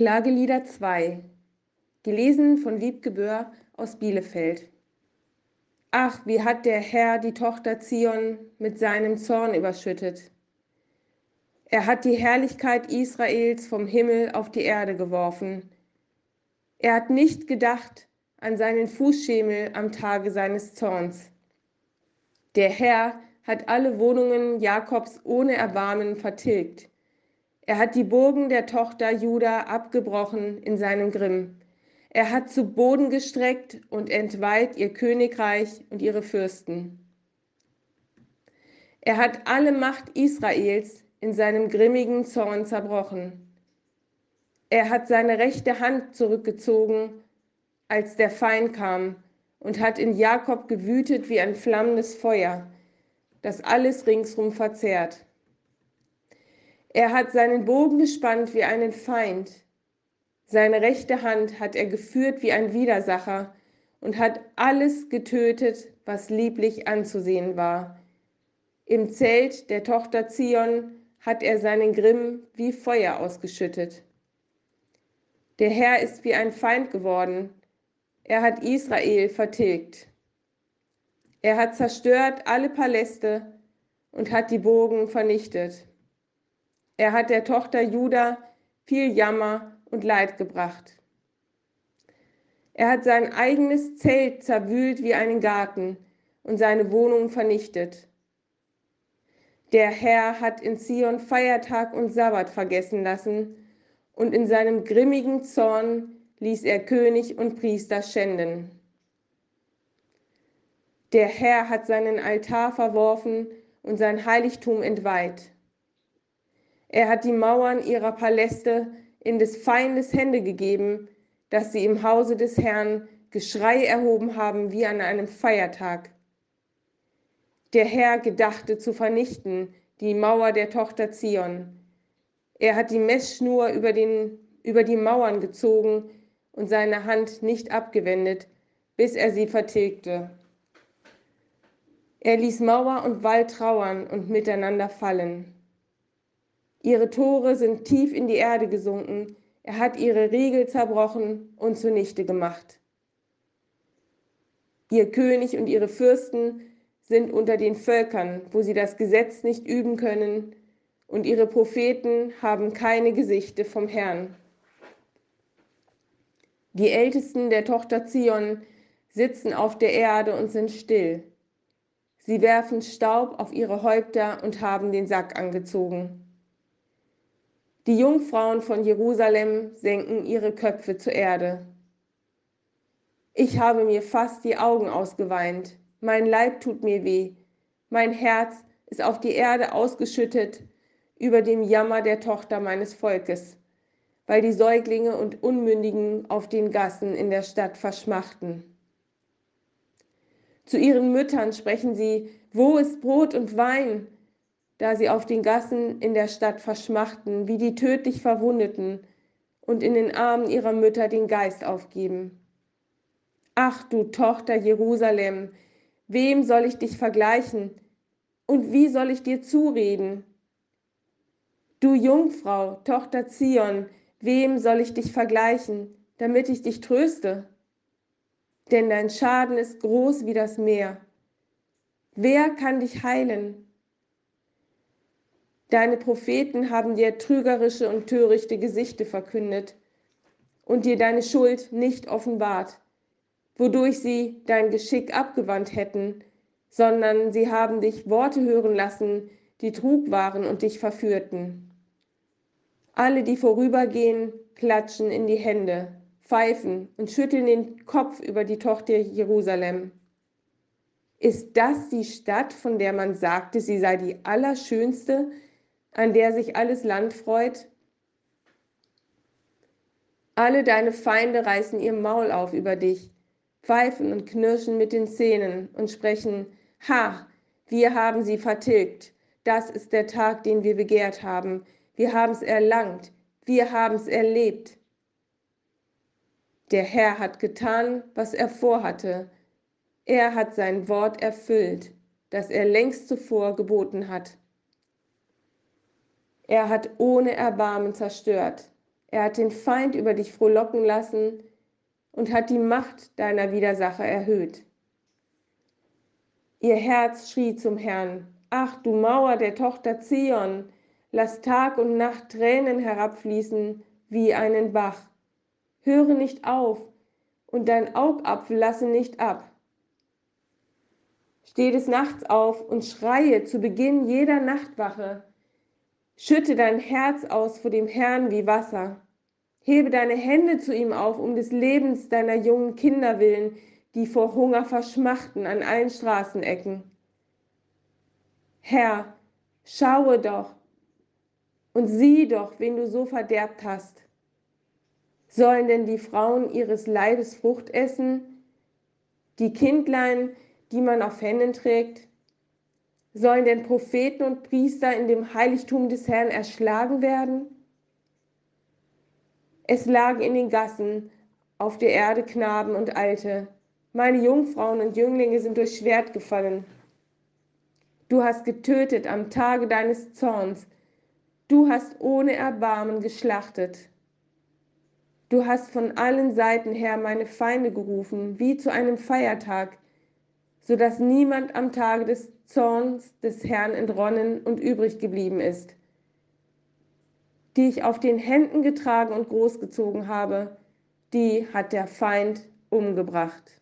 Klagelieder 2, gelesen von Wiebke aus Bielefeld. Ach, wie hat der Herr die Tochter Zion mit seinem Zorn überschüttet. Er hat die Herrlichkeit Israels vom Himmel auf die Erde geworfen. Er hat nicht gedacht an seinen Fußschemel am Tage seines Zorns. Der Herr hat alle Wohnungen Jakobs ohne Erbarmen vertilgt. Er hat die Burgen der Tochter Juda abgebrochen in seinem Grimm. Er hat zu Boden gestreckt und entweiht ihr Königreich und ihre Fürsten. Er hat alle Macht Israels in seinem grimmigen Zorn zerbrochen. Er hat seine rechte Hand zurückgezogen, als der Feind kam, und hat in Jakob gewütet wie ein flammendes Feuer, das alles ringsrum verzehrt. Er hat seinen Bogen gespannt wie einen Feind. Seine rechte Hand hat er geführt wie ein Widersacher und hat alles getötet, was lieblich anzusehen war. Im Zelt der Tochter Zion hat er seinen Grimm wie Feuer ausgeschüttet. Der Herr ist wie ein Feind geworden. Er hat Israel vertilgt. Er hat zerstört alle Paläste und hat die Burgen vernichtet. Er hat der Tochter Juda viel Jammer und Leid gebracht. Er hat sein eigenes Zelt zerwühlt wie einen Garten und seine Wohnung vernichtet. Der Herr hat in Zion Feiertag und Sabbat vergessen lassen und in seinem grimmigen Zorn ließ er König und Priester schänden. Der Herr hat seinen Altar verworfen und sein Heiligtum entweiht. Er hat die Mauern ihrer Paläste in des Feindes Hände gegeben, dass sie im Hause des Herrn Geschrei erhoben haben wie an einem Feiertag. Der Herr gedachte zu vernichten die Mauer der Tochter Zion. Er hat die Messschnur über, den, über die Mauern gezogen und seine Hand nicht abgewendet, bis er sie vertilgte. Er ließ Mauer und Wall trauern und miteinander fallen. Ihre Tore sind tief in die Erde gesunken. Er hat ihre Riegel zerbrochen und zunichte gemacht. Ihr König und ihre Fürsten sind unter den Völkern, wo sie das Gesetz nicht üben können, und ihre Propheten haben keine Gesichte vom Herrn. Die Ältesten der Tochter Zion sitzen auf der Erde und sind still. Sie werfen Staub auf ihre Häupter und haben den Sack angezogen. Die Jungfrauen von Jerusalem senken ihre Köpfe zur Erde. Ich habe mir fast die Augen ausgeweint, mein Leib tut mir weh, mein Herz ist auf die Erde ausgeschüttet über dem Jammer der Tochter meines Volkes, weil die Säuglinge und Unmündigen auf den Gassen in der Stadt verschmachten. Zu ihren Müttern sprechen sie, wo ist Brot und Wein? Da sie auf den Gassen in der Stadt verschmachten, wie die tödlich Verwundeten und in den Armen ihrer Mütter den Geist aufgeben. Ach du Tochter Jerusalem, wem soll ich dich vergleichen und wie soll ich dir zureden? Du Jungfrau, Tochter Zion, wem soll ich dich vergleichen, damit ich dich tröste? Denn dein Schaden ist groß wie das Meer. Wer kann dich heilen? Deine Propheten haben dir trügerische und törichte Gesichte verkündet und dir deine Schuld nicht offenbart, wodurch sie dein Geschick abgewandt hätten, sondern sie haben dich Worte hören lassen, die Trug waren und dich verführten. Alle, die vorübergehen, klatschen in die Hände, pfeifen und schütteln den Kopf über die Tochter Jerusalem. Ist das die Stadt, von der man sagte, sie sei die allerschönste, an der sich alles Land freut? Alle deine Feinde reißen ihr Maul auf über dich, pfeifen und knirschen mit den Zähnen und sprechen, Ha, wir haben sie vertilgt, das ist der Tag, den wir begehrt haben, wir haben es erlangt, wir haben es erlebt. Der Herr hat getan, was er vorhatte, er hat sein Wort erfüllt, das er längst zuvor geboten hat. Er hat ohne Erbarmen zerstört. Er hat den Feind über dich frohlocken lassen und hat die Macht deiner Widersacher erhöht. Ihr Herz schrie zum Herrn, ach du Mauer der Tochter Zion, lass Tag und Nacht Tränen herabfließen wie einen Bach. Höre nicht auf und dein Augapfel lasse nicht ab. Steh des Nachts auf und schreie zu Beginn jeder Nachtwache. Schütte dein Herz aus vor dem Herrn wie Wasser. Hebe deine Hände zu ihm auf, um des Lebens deiner jungen Kinder willen, die vor Hunger verschmachten an allen Straßenecken. Herr, schaue doch und sieh doch, wen du so verderbt hast. Sollen denn die Frauen ihres Leibes Frucht essen, die Kindlein, die man auf Händen trägt? Sollen denn Propheten und Priester in dem Heiligtum des Herrn erschlagen werden? Es lagen in den Gassen auf der Erde Knaben und Alte. Meine Jungfrauen und Jünglinge sind durch Schwert gefallen. Du hast getötet am Tage deines Zorns. Du hast ohne Erbarmen geschlachtet. Du hast von allen Seiten her meine Feinde gerufen, wie zu einem Feiertag, so dass niemand am Tage des Zorns des Herrn entronnen und übrig geblieben ist die ich auf den Händen getragen und großgezogen habe, die hat der Feind umgebracht.